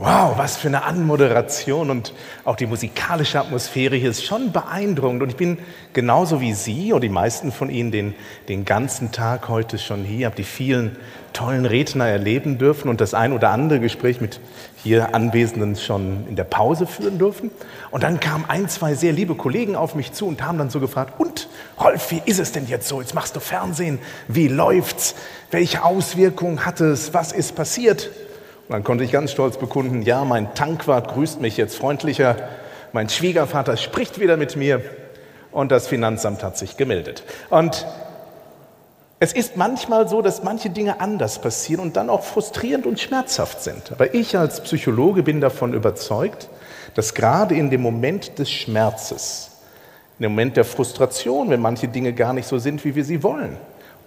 Wow, was für eine Anmoderation und auch die musikalische Atmosphäre hier ist schon beeindruckend. Und ich bin genauso wie Sie und die meisten von Ihnen den, den ganzen Tag heute schon hier, habe die vielen tollen Redner erleben dürfen und das ein oder andere Gespräch mit hier Anwesenden schon in der Pause führen dürfen. Und dann kamen ein, zwei sehr liebe Kollegen auf mich zu und haben dann so gefragt, und Rolf, wie ist es denn jetzt so? Jetzt machst du Fernsehen, wie läuft's? Welche Auswirkungen hat es? Was ist passiert? Und dann konnte ich ganz stolz bekunden, ja, mein Tankwart grüßt mich jetzt freundlicher, mein Schwiegervater spricht wieder mit mir und das Finanzamt hat sich gemeldet. Und es ist manchmal so, dass manche Dinge anders passieren und dann auch frustrierend und schmerzhaft sind. Aber ich als Psychologe bin davon überzeugt, dass gerade in dem Moment des Schmerzes, in dem Moment der Frustration, wenn manche Dinge gar nicht so sind, wie wir sie wollen,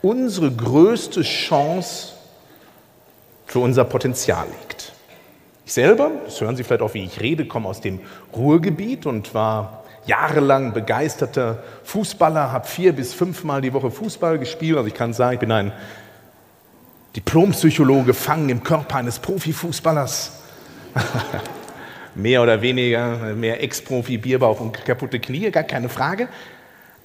unsere größte Chance für unser Potenzial liegt. Ich selber, das hören Sie vielleicht auch, wie ich rede, komme aus dem Ruhrgebiet und war jahrelang begeisterter Fußballer, habe vier bis fünfmal die Woche Fußball gespielt. Also ich kann sagen, ich bin ein Diplompsychologe gefangen im Körper eines Profifußballers. mehr oder weniger, mehr Ex-Profi, Bierbauch und kaputte Knie, gar keine Frage.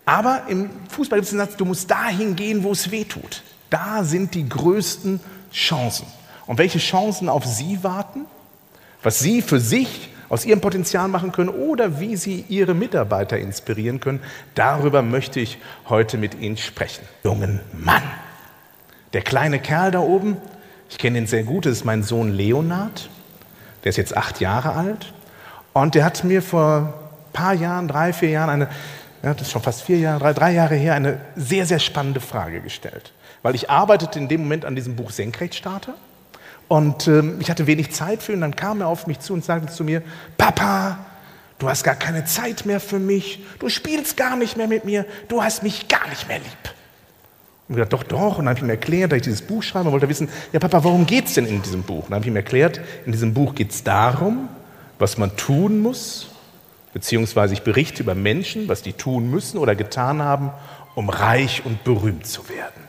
Aber im Fußball gibt es den Satz, du musst dahin gehen, wo es weh tut. Da sind die größten Chancen und welche Chancen auf Sie warten, was Sie für sich aus Ihrem Potenzial machen können oder wie Sie Ihre Mitarbeiter inspirieren können, darüber möchte ich heute mit Ihnen sprechen. Jungen Mann, der kleine Kerl da oben, ich kenne ihn sehr gut, das ist mein Sohn Leonard, der ist jetzt acht Jahre alt. Und der hat mir vor ein paar Jahren, drei, vier Jahren, eine, ja, das ist schon fast vier Jahre, drei, drei Jahre her, eine sehr, sehr spannende Frage gestellt. Weil ich arbeitete in dem Moment an diesem Buch Senkrechtstarter und ähm, ich hatte wenig Zeit für ihn. Dann kam er auf mich zu und sagte zu mir, Papa, du hast gar keine Zeit mehr für mich. Du spielst gar nicht mehr mit mir. Du hast mich gar nicht mehr lieb. Und ich gesagt, doch, doch. Und dann habe ich ihm erklärt, dass ich dieses Buch schreibe. Und wollte wissen, ja Papa, worum geht es denn in diesem Buch? Und dann habe ich ihm erklärt, in diesem Buch geht es darum, was man tun muss, beziehungsweise ich berichte über Menschen, was die tun müssen oder getan haben, um reich und berühmt zu werden.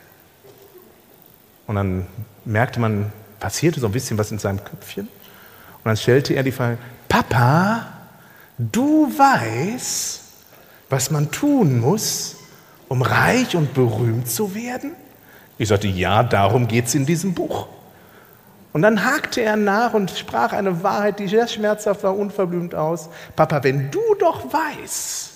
Und dann merkte man, passierte so ein bisschen was in seinem Köpfchen. Und dann stellte er die Frage, Papa, du weißt, was man tun muss, um reich und berühmt zu werden? Ich sagte, ja, darum geht es in diesem Buch. Und dann hakte er nach und sprach eine Wahrheit, die sehr schmerzhaft war, unverblümt aus. Papa, wenn du doch weißt,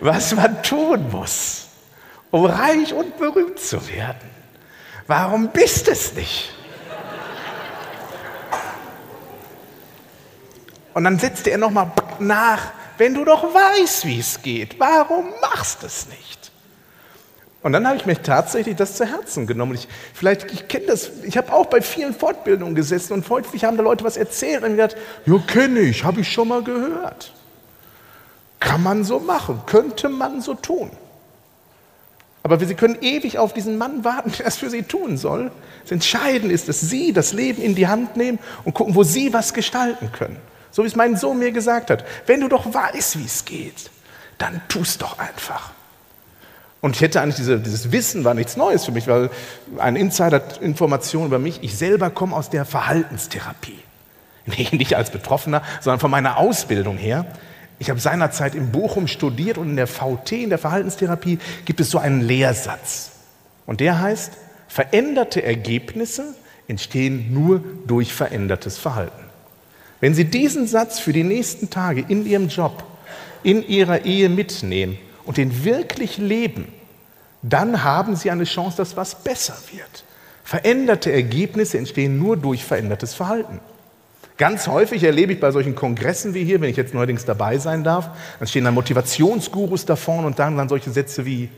was man tun muss, um reich und berühmt zu werden. Warum bist es nicht? Und dann setzte er nochmal nach, wenn du doch weißt, wie es geht, warum machst du es nicht? Und dann habe ich mir tatsächlich das zu Herzen genommen. Ich, vielleicht, ich kenne das, ich habe auch bei vielen Fortbildungen gesessen und häufig haben da Leute was erzählt und gedacht, ja, kenne ich, habe ich schon mal gehört. Kann man so machen, könnte man so tun. Aber Sie können ewig auf diesen Mann warten, der es für Sie tun soll. Das Entscheidende ist, dass Sie das Leben in die Hand nehmen und gucken, wo Sie was gestalten können. So wie es mein Sohn mir gesagt hat. Wenn du doch weißt, wie es geht, dann tu es doch einfach. Und ich hätte eigentlich diese, dieses Wissen war nichts Neues für mich, weil eine Insider-Information über mich, ich selber komme aus der Verhaltenstherapie. Nicht als Betroffener, sondern von meiner Ausbildung her. Ich habe seinerzeit in Bochum studiert und in der VT, in der Verhaltenstherapie, gibt es so einen Lehrsatz. Und der heißt, veränderte Ergebnisse entstehen nur durch verändertes Verhalten. Wenn Sie diesen Satz für die nächsten Tage in Ihrem Job, in Ihrer Ehe mitnehmen und den wirklich leben, dann haben Sie eine Chance, dass was besser wird. Veränderte Ergebnisse entstehen nur durch verändertes Verhalten. Ganz häufig erlebe ich bei solchen Kongressen wie hier, wenn ich jetzt neuerdings dabei sein darf, dann stehen dann Motivationsgurus da vorne und sagen dann solche Sätze wie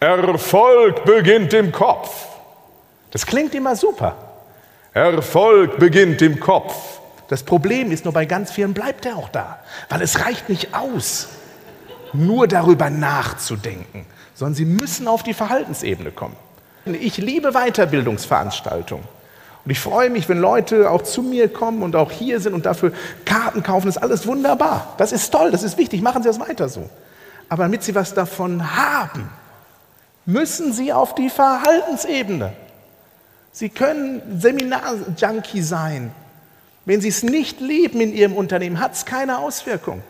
Erfolg beginnt im Kopf. Das klingt immer super. Erfolg beginnt im Kopf. Das Problem ist nur, bei ganz vielen bleibt er auch da, weil es reicht nicht aus, nur darüber nachzudenken, sondern sie müssen auf die Verhaltensebene kommen. Ich liebe Weiterbildungsveranstaltungen. Und ich freue mich, wenn Leute auch zu mir kommen und auch hier sind und dafür Karten kaufen. Das ist alles wunderbar. Das ist toll, das ist wichtig. Machen Sie das weiter so. Aber damit Sie was davon haben, müssen Sie auf die Verhaltensebene. Sie können Seminar-Junkie sein. Wenn Sie es nicht lieben in Ihrem Unternehmen, hat es keine Auswirkung.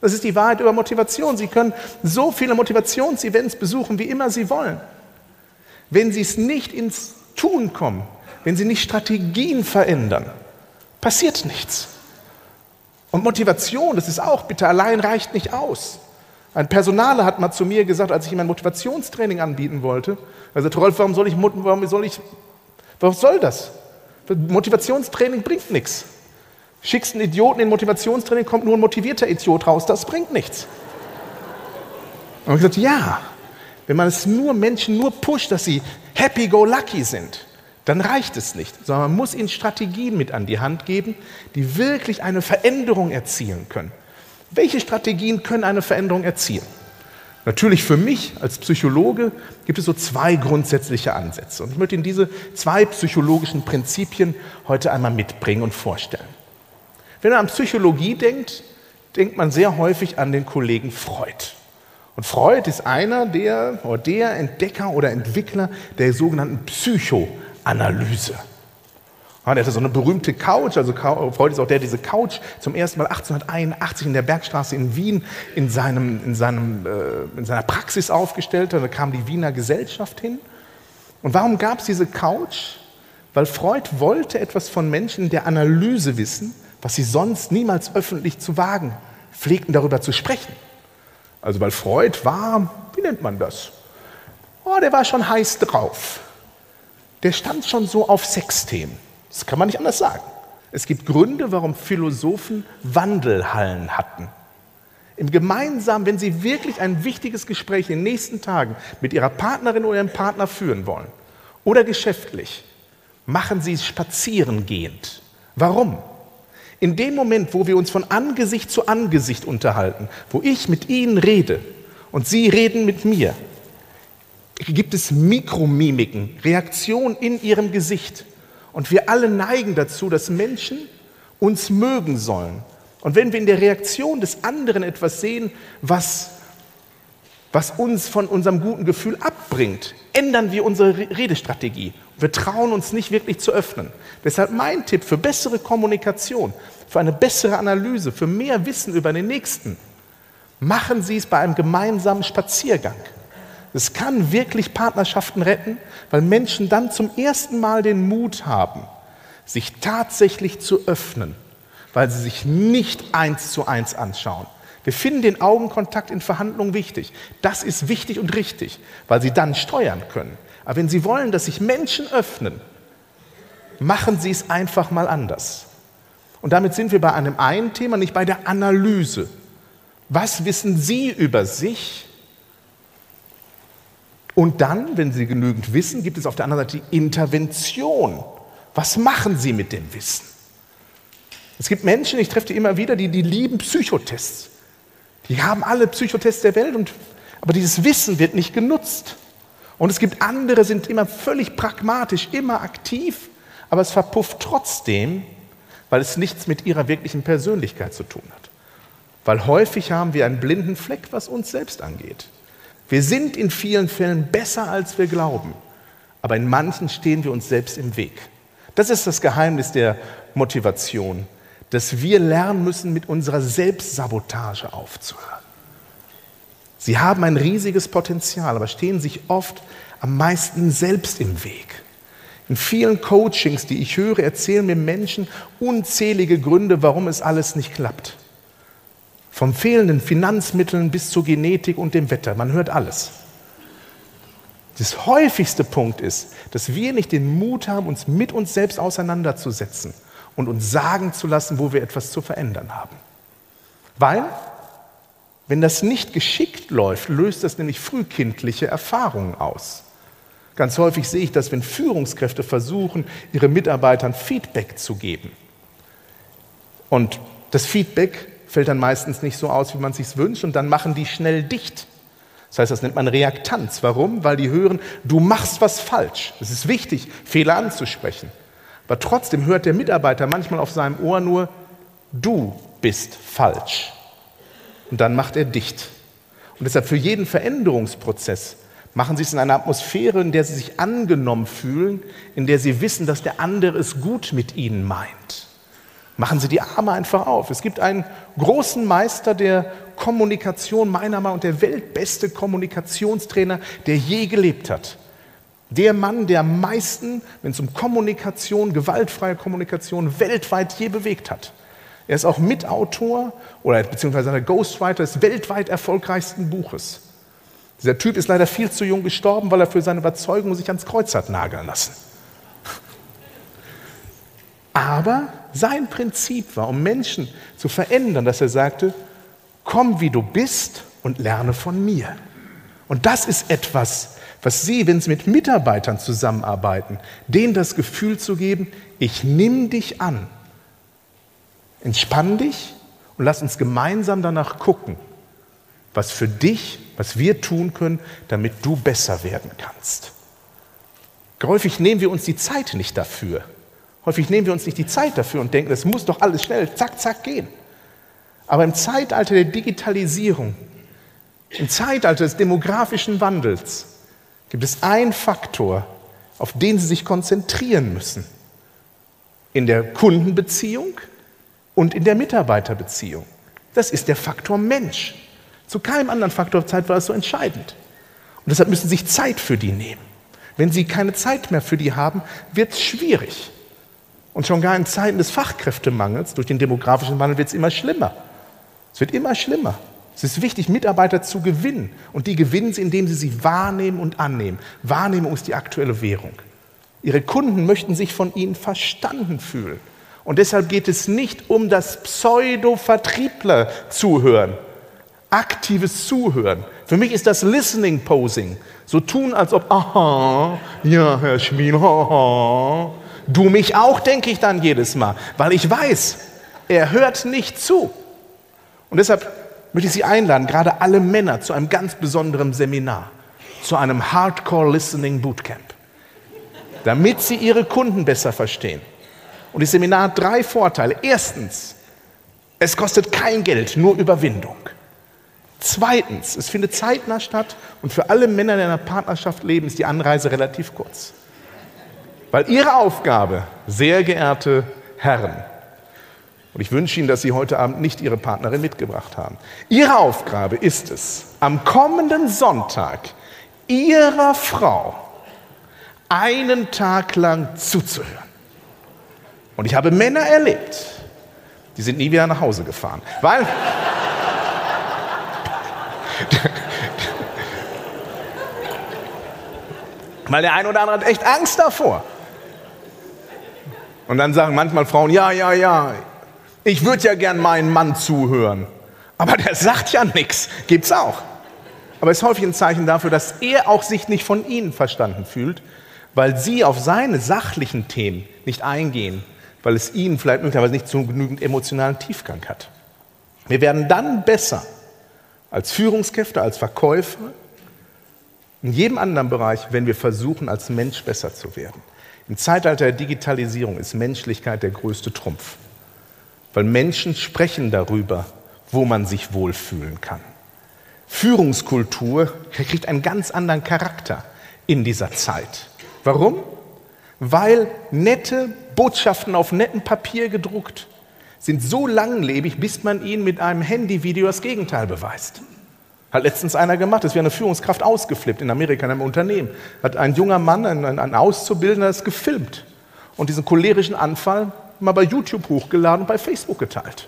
Das ist die Wahrheit über Motivation. Sie können so viele Motivationsevents besuchen, wie immer Sie wollen. Wenn Sie es nicht ins Tun kommen, wenn Sie nicht Strategien verändern, passiert nichts. Und Motivation, das ist auch, bitte allein reicht nicht aus. Ein Personaler hat mal zu mir gesagt, als ich ihm ein Motivationstraining anbieten wollte, er sagte, Rolf, warum soll ich, warum soll ich, was soll das? Motivationstraining bringt nichts. Schickst einen Idioten in Motivationstraining, kommt nur ein motivierter Idiot raus, das bringt nichts. Und ich gesagt, ja, wenn man es nur Menschen nur pusht, dass sie happy-go-lucky sind, dann reicht es nicht, sondern man muss ihnen Strategien mit an die Hand geben, die wirklich eine Veränderung erzielen können. Welche Strategien können eine Veränderung erzielen? Natürlich für mich als Psychologe gibt es so zwei grundsätzliche Ansätze. Und ich möchte Ihnen diese zwei psychologischen Prinzipien heute einmal mitbringen und vorstellen. Wenn man an Psychologie denkt, denkt man sehr häufig an den Kollegen Freud. Und Freud ist einer der, oder der Entdecker oder Entwickler der sogenannten Psychoanalyse. Ja, der hatte so eine berühmte Couch, also Freud ist auch der, der diese Couch zum ersten Mal 1881 in der Bergstraße in Wien in, seinem, in, seinem, äh, in seiner Praxis aufgestellt hat. Da kam die Wiener Gesellschaft hin. Und warum gab es diese Couch? Weil Freud wollte etwas von Menschen der Analyse wissen, was sie sonst niemals öffentlich zu wagen pflegten, darüber zu sprechen. Also weil Freud war, wie nennt man das? Oh, der war schon heiß drauf. Der stand schon so auf Sexthemen. Das kann man nicht anders sagen. Es gibt Gründe, warum Philosophen Wandelhallen hatten. Im Gemeinsamen, wenn sie wirklich ein wichtiges Gespräch in den nächsten Tagen mit ihrer Partnerin oder ihrem Partner führen wollen oder geschäftlich, machen sie es spazierengehend. Warum? In dem Moment, wo wir uns von Angesicht zu Angesicht unterhalten, wo ich mit Ihnen rede und Sie reden mit mir, gibt es Mikromimiken, Reaktionen in Ihrem Gesicht. Und wir alle neigen dazu, dass Menschen uns mögen sollen. Und wenn wir in der Reaktion des anderen etwas sehen, was, was uns von unserem guten Gefühl abbringt, ändern wir unsere Redestrategie. Wir trauen uns nicht wirklich zu öffnen. Deshalb mein Tipp für bessere Kommunikation, für eine bessere Analyse, für mehr Wissen über den Nächsten. Machen Sie es bei einem gemeinsamen Spaziergang. Es kann wirklich Partnerschaften retten, weil Menschen dann zum ersten Mal den Mut haben, sich tatsächlich zu öffnen, weil sie sich nicht eins zu eins anschauen. Wir finden den Augenkontakt in Verhandlungen wichtig. Das ist wichtig und richtig, weil sie dann steuern können. Aber wenn Sie wollen, dass sich Menschen öffnen, machen Sie es einfach mal anders. Und damit sind wir bei einem einen Thema, nicht bei der Analyse. Was wissen Sie über sich? Und dann, wenn Sie genügend wissen, gibt es auf der anderen Seite die Intervention. Was machen Sie mit dem Wissen? Es gibt Menschen, ich treffe die immer wieder, die, die lieben Psychotests. Die haben alle Psychotests der Welt, und, aber dieses Wissen wird nicht genutzt. Und es gibt andere, sind immer völlig pragmatisch, immer aktiv, aber es verpufft trotzdem, weil es nichts mit ihrer wirklichen Persönlichkeit zu tun hat. Weil häufig haben wir einen blinden Fleck, was uns selbst angeht. Wir sind in vielen Fällen besser, als wir glauben, aber in manchen stehen wir uns selbst im Weg. Das ist das Geheimnis der Motivation, dass wir lernen müssen, mit unserer Selbstsabotage aufzuhören. Sie haben ein riesiges Potenzial, aber stehen sich oft am meisten selbst im Weg. In vielen Coachings, die ich höre, erzählen mir Menschen unzählige Gründe, warum es alles nicht klappt. Vom fehlenden Finanzmitteln bis zur Genetik und dem Wetter. Man hört alles. Das häufigste Punkt ist, dass wir nicht den Mut haben, uns mit uns selbst auseinanderzusetzen und uns sagen zu lassen, wo wir etwas zu verändern haben. Weil, wenn das nicht geschickt läuft, löst das nämlich frühkindliche Erfahrungen aus. Ganz häufig sehe ich das, wenn Führungskräfte versuchen, ihren Mitarbeitern Feedback zu geben. Und das Feedback fällt dann meistens nicht so aus, wie man es sich wünscht, und dann machen die schnell dicht. Das heißt, das nennt man Reaktanz. Warum? Weil die hören, du machst was falsch. Es ist wichtig, Fehler anzusprechen. Aber trotzdem hört der Mitarbeiter manchmal auf seinem Ohr nur, du bist falsch. Und dann macht er dicht. Und deshalb für jeden Veränderungsprozess machen sie es in einer Atmosphäre, in der sie sich angenommen fühlen, in der sie wissen, dass der andere es gut mit ihnen meint. Machen Sie die Arme einfach auf. Es gibt einen großen Meister der Kommunikation, meiner Meinung nach, der weltbeste Kommunikationstrainer, der je gelebt hat. Der Mann, der am meisten, wenn es um Kommunikation, gewaltfreie Kommunikation weltweit je bewegt hat. Er ist auch Mitautor oder beziehungsweise der Ghostwriter des weltweit erfolgreichsten Buches. Dieser Typ ist leider viel zu jung gestorben, weil er für seine Überzeugung sich ans Kreuz hat nageln lassen. Aber sein Prinzip war, um Menschen zu verändern, dass er sagte, komm wie du bist und lerne von mir. Und das ist etwas, was Sie, wenn Sie mit Mitarbeitern zusammenarbeiten, denen das Gefühl zu geben, ich nehme dich an. Entspann dich und lass uns gemeinsam danach gucken, was für dich, was wir tun können, damit du besser werden kannst. Häufig nehmen wir uns die Zeit nicht dafür. Häufig nehmen wir uns nicht die Zeit dafür und denken, es muss doch alles schnell, zack, zack gehen. Aber im Zeitalter der Digitalisierung, im Zeitalter des demografischen Wandels gibt es einen Faktor, auf den Sie sich konzentrieren müssen. In der Kundenbeziehung und in der Mitarbeiterbeziehung. Das ist der Faktor Mensch. Zu keinem anderen Faktor Zeit war es so entscheidend. Und deshalb müssen Sie sich Zeit für die nehmen. Wenn Sie keine Zeit mehr für die haben, wird es schwierig. Und schon gar in Zeiten des Fachkräftemangels, durch den demografischen Wandel, wird es immer schlimmer. Es wird immer schlimmer. Es ist wichtig, Mitarbeiter zu gewinnen. Und die gewinnen sie, indem sie sie wahrnehmen und annehmen. Wahrnehmung ist die aktuelle Währung. Ihre Kunden möchten sich von ihnen verstanden fühlen. Und deshalb geht es nicht um das Pseudo-Vertriebler-Zuhören, aktives Zuhören. Für mich ist das Listening Posing. So tun, als ob, aha, ja, Herr Schmid, aha. Du mich auch, denke ich dann jedes Mal, weil ich weiß, er hört nicht zu. Und deshalb möchte ich Sie einladen, gerade alle Männer, zu einem ganz besonderen Seminar, zu einem Hardcore Listening Bootcamp, damit Sie Ihre Kunden besser verstehen. Und das Seminar hat drei Vorteile. Erstens, es kostet kein Geld, nur Überwindung. Zweitens, es findet zeitnah statt und für alle Männer, die in einer Partnerschaft leben, ist die Anreise relativ kurz. Weil Ihre Aufgabe, sehr geehrte Herren, und ich wünsche Ihnen, dass Sie heute Abend nicht Ihre Partnerin mitgebracht haben. Ihre Aufgabe ist es, am kommenden Sonntag Ihrer Frau einen Tag lang zuzuhören. Und ich habe Männer erlebt, die sind nie wieder nach Hause gefahren, weil weil der eine oder andere hat echt Angst davor. Und dann sagen manchmal Frauen, ja, ja, ja, ich würde ja gern meinen Mann zuhören. Aber der sagt ja nichts. Gibt's auch. Aber es ist häufig ein Zeichen dafür, dass er auch sich nicht von Ihnen verstanden fühlt, weil Sie auf seine sachlichen Themen nicht eingehen, weil es Ihnen vielleicht möglicherweise nicht so genügend emotionalen Tiefgang hat. Wir werden dann besser als Führungskräfte, als Verkäufer, in jedem anderen Bereich, wenn wir versuchen, als Mensch besser zu werden. Im Zeitalter der Digitalisierung ist Menschlichkeit der größte Trumpf, weil Menschen sprechen darüber, wo man sich wohlfühlen kann. Führungskultur kriegt einen ganz anderen Charakter in dieser Zeit. Warum? Weil nette Botschaften auf nettem Papier gedruckt sind so langlebig, bis man ihnen mit einem Handyvideo das Gegenteil beweist. Hat letztens einer gemacht, das wäre eine Führungskraft ausgeflippt in Amerika in einem Unternehmen. Hat ein junger Mann, ein, ein Auszubildender, das gefilmt und diesen cholerischen Anfall mal bei YouTube hochgeladen und bei Facebook geteilt.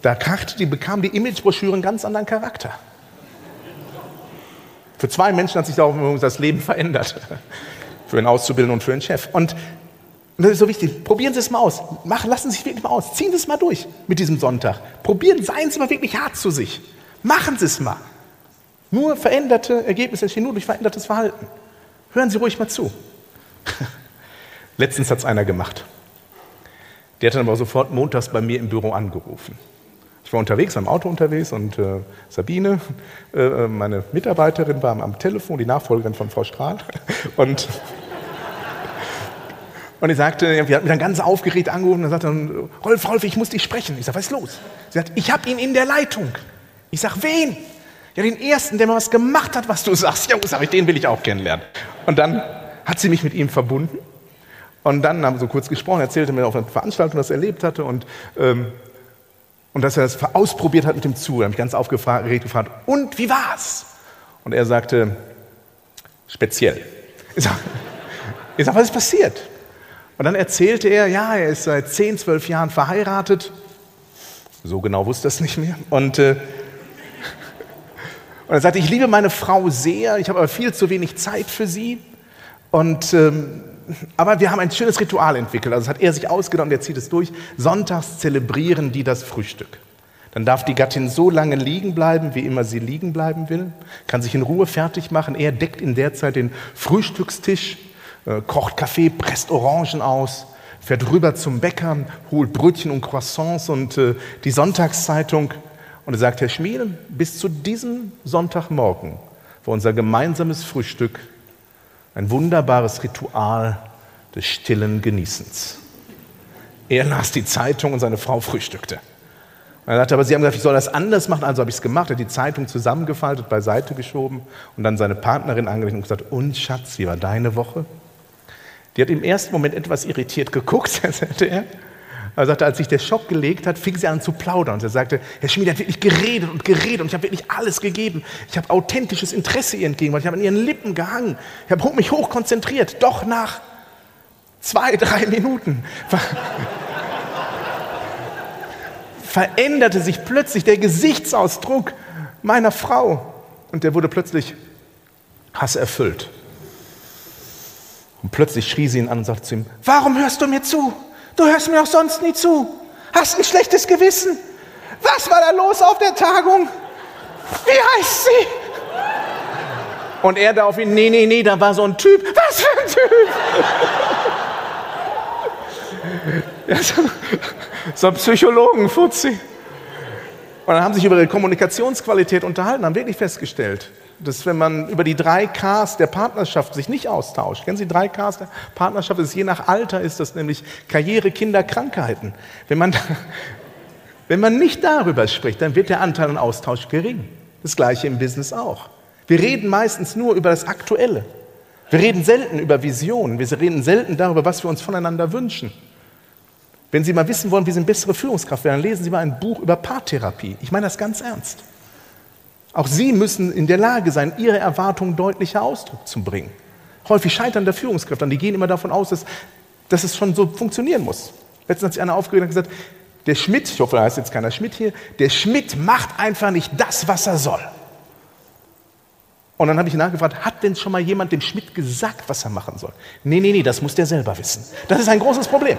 Da krachte die, bekam die Imagebroschüre einen ganz anderen Charakter. Für zwei Menschen hat sich das Leben verändert. Für einen Auszubildenden und für einen Chef. Und das ist so wichtig. Probieren Sie es mal aus. Machen, lassen Sie sich wirklich mal aus. Ziehen Sie es mal durch mit diesem Sonntag. Probieren, seien Sie mal wirklich hart zu sich. Machen Sie es mal. Nur veränderte Ergebnisse entstehen nur durch verändertes Verhalten. Hören Sie ruhig mal zu. Letztens hat es einer gemacht. Der hat dann aber sofort montags bei mir im Büro angerufen. Ich war unterwegs, am Auto unterwegs und äh, Sabine, äh, meine Mitarbeiterin, war am Telefon, die Nachfolgerin von Frau Strahl. Und und ich sagte, wir hatten mich dann ganz aufgeregt angerufen und sagte dann, Rolf, Rolf, ich muss dich sprechen. Ich sage, was ist los? Sie sagt, ich habe ihn in der Leitung. Ich sage, wen? Ja, den ersten, der mal was gemacht hat, was du sagst. Ja, sag ich, den will ich auch kennenlernen. Und dann hat sie mich mit ihm verbunden. Und dann haben wir so kurz gesprochen, erzählte mir auf einer Veranstaltung, was er erlebt hatte und, ähm, und dass er das ausprobiert hat mit dem Zu. Da habe ich ganz aufgeregt gefragt, und wie war's? Und er sagte, speziell. Ich sage, sag, was ist passiert? Und dann erzählte er, ja, er ist seit 10, 12 Jahren verheiratet. So genau wusste er es nicht mehr. Und, äh, und er sagte, ich liebe meine Frau sehr, ich habe aber viel zu wenig Zeit für sie. Und, ähm, aber wir haben ein schönes Ritual entwickelt. Also das hat er sich ausgedacht und er zieht es durch. Sonntags zelebrieren die das Frühstück. Dann darf die Gattin so lange liegen bleiben, wie immer sie liegen bleiben will, kann sich in Ruhe fertig machen. Er deckt in der Zeit den Frühstückstisch äh, kocht Kaffee, presst Orangen aus, fährt rüber zum Bäcker, holt Brötchen und Croissants und äh, die Sonntagszeitung. Und er sagt, Herr Schmiel, bis zu diesem Sonntagmorgen war unser gemeinsames Frühstück ein wunderbares Ritual des stillen Genießens. Er las die Zeitung und seine Frau frühstückte. Er sagte, aber Sie haben gesagt, ich soll das anders machen, also habe ich es gemacht. Er hat die Zeitung zusammengefaltet, beiseite geschoben und dann seine Partnerin angelegt und gesagt, und Schatz, wie war deine Woche? Die hat im ersten Moment etwas irritiert geguckt, sagte er. Er sagte, als sich der Schock gelegt hat, fing sie an zu plaudern. Und er sagte, Herr Schmied hat wirklich geredet und geredet und ich habe wirklich alles gegeben. Ich habe authentisches Interesse ihr entgegengebracht. Ich habe an ihren Lippen gehangen. Ich habe mich hoch konzentriert. Doch nach zwei, drei Minuten veränderte sich plötzlich der Gesichtsausdruck meiner Frau. Und der wurde plötzlich hasserfüllt. Und plötzlich schrie sie ihn an und sagte zu ihm, warum hörst du mir zu? Du hörst mir auch sonst nie zu. Hast ein schlechtes Gewissen. Was war da los auf der Tagung? Wie heißt sie? Und er daraufhin, nee, nee, nee, da war so ein Typ. Was für ein Typ? ja, so, so ein Psychologen-Fuzzi. Und dann haben sie sich über die Kommunikationsqualität unterhalten, haben wirklich festgestellt, dass wenn man über die drei Ks der Partnerschaft sich nicht austauscht, kennen Sie drei Ks der Partnerschaft, ist je nach Alter ist das nämlich Karriere, Kinder, Krankheiten. Wenn man, wenn man nicht darüber spricht, dann wird der Anteil an Austausch gering. Das gleiche im Business auch. Wir reden meistens nur über das Aktuelle. Wir reden selten über Visionen. Wir reden selten darüber, was wir uns voneinander wünschen. Wenn Sie mal wissen wollen, wie Sie eine bessere Führungskraft werden, lesen Sie mal ein Buch über Paartherapie. Ich meine das ganz ernst. Auch Sie müssen in der Lage sein, Ihre Erwartungen deutlicher Ausdruck zu bringen. Häufig scheitern der Führungskräfte die gehen immer davon aus, dass, dass es schon so funktionieren muss. Letztens hat sich einer aufgeregt und gesagt, der Schmidt, ich hoffe, da heißt jetzt keiner Schmidt hier, der Schmidt macht einfach nicht das, was er soll. Und dann habe ich nachgefragt, hat denn schon mal jemand dem Schmidt gesagt, was er machen soll? Nee, nee, nee, das muss der selber wissen. Das ist ein großes Problem.